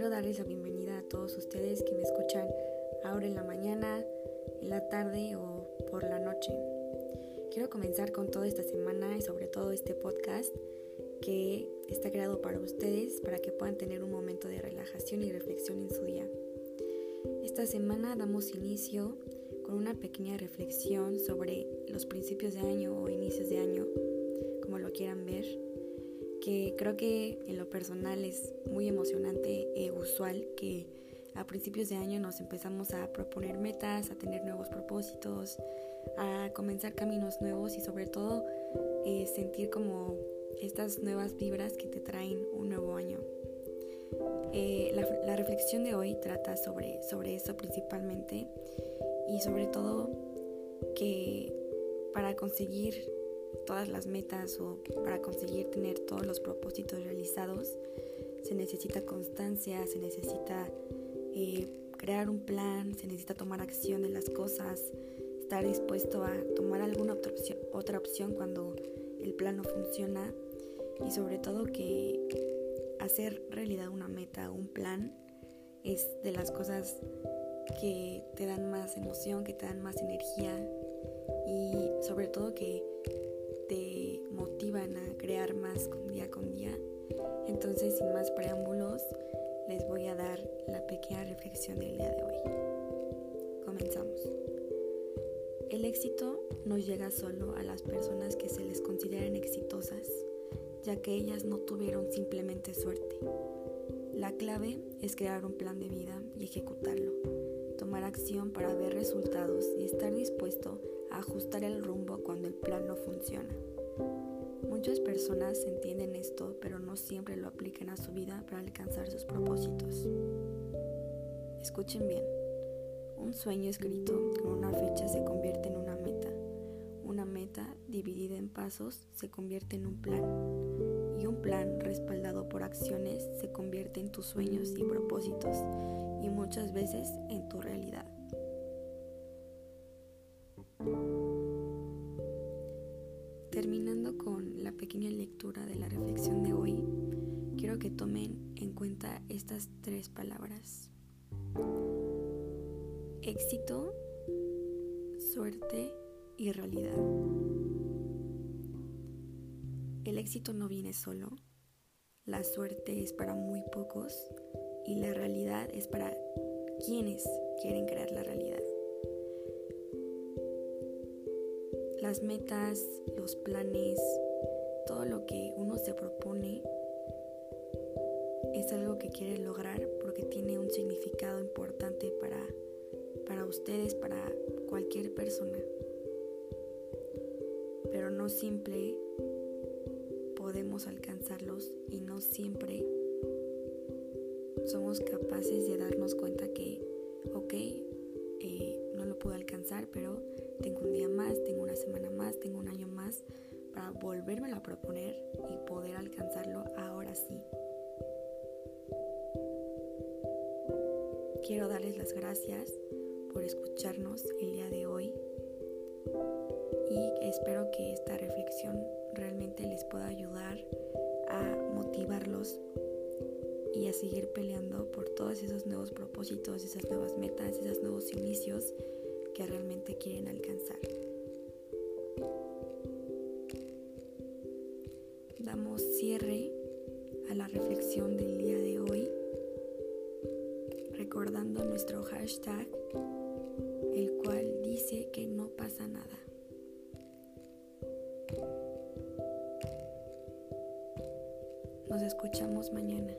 enero del 2021, quiero darles la bienvenida a todos ustedes que me escuchan ahora en la mañana, en la tarde o por la noche. Quiero comenzar con toda esta semana y sobre todo este podcast que está creado para ustedes para que puedan tener un momento de relajación y reflexión en su día. Esta semana damos inicio con una pequeña reflexión sobre los principios de año o inicios de año, como lo quieran ver, que creo que en lo personal es muy emocionante e usual que a principios de año nos empezamos a proponer metas, a tener nuevos propósitos, a comenzar caminos nuevos y sobre todo eh, sentir como estas nuevas vibras que te traen un nuevo año. Eh, la, la, reflexión de hoy trata sobre, sobre eso principalmente y sobre todo que para conseguir todas las metas o para conseguir tener todos los propósitos realizados se necesita constancia, se necesita eh, crear un plan, se necesita tomar acción de las cosas, estar dispuesto a tomar alguna otra opción, otra opción cuando el plan no funciona y sobre todo que hacer realidad una meta, un plan es de las cosas que te dan más emoción, que te dan más energía y sobre todo que te motivan a crear más con día con día. Entonces, sin más preámbulos, les voy a dar la pequeña reflexión del día de hoy. Comenzamos. El éxito no llega solo a las personas que se les consideran exitosas, ya que ellas no tuvieron simplemente suerte. La clave es crear un plan de vida y ejecutarlo tomar acción para ver resultados y estar dispuesto a ajustar el rumbo cuando el plan no funciona. Muchas personas entienden esto, pero no siempre lo aplican a su vida para alcanzar sus propósitos. Escuchen bien, un sueño escrito con una fecha se convierte en una meta. Una meta dividida en pasos se convierte en un plan. Y un plan respaldado por acciones se convierte en tus sueños y propósitos y muchas veces en tu realidad. Pequeña lectura de la reflexión de hoy, quiero que tomen en cuenta estas tres palabras. Éxito, suerte y realidad. El éxito no viene solo, la suerte es para muy pocos y la realidad es para quienes quieren crear la realidad. Las metas, los planes, todo lo que uno se propone es algo que quiere lograr porque tiene un significado importante para, para ustedes, para cualquier persona. Pero no siempre podemos alcanzarlos y no siempre somos capaces de darnos cuenta que, ok, eh, no lo puedo alcanzar, pero tengo un día más, tengo una semana más, tengo un año más para volverme a proponer y poder alcanzarlo ahora sí. Quiero darles las gracias por escucharnos el día de hoy y espero que esta reflexión realmente les pueda ayudar a motivarlos y a seguir peleando por todos esos nuevos propósitos, esas nuevas metas, esos nuevos inicios que realmente quieren alcanzar. Damos cierre a la reflexión del día de hoy, recordando nuestro hashtag, el cual dice que no pasa nada. Nos escuchamos mañana.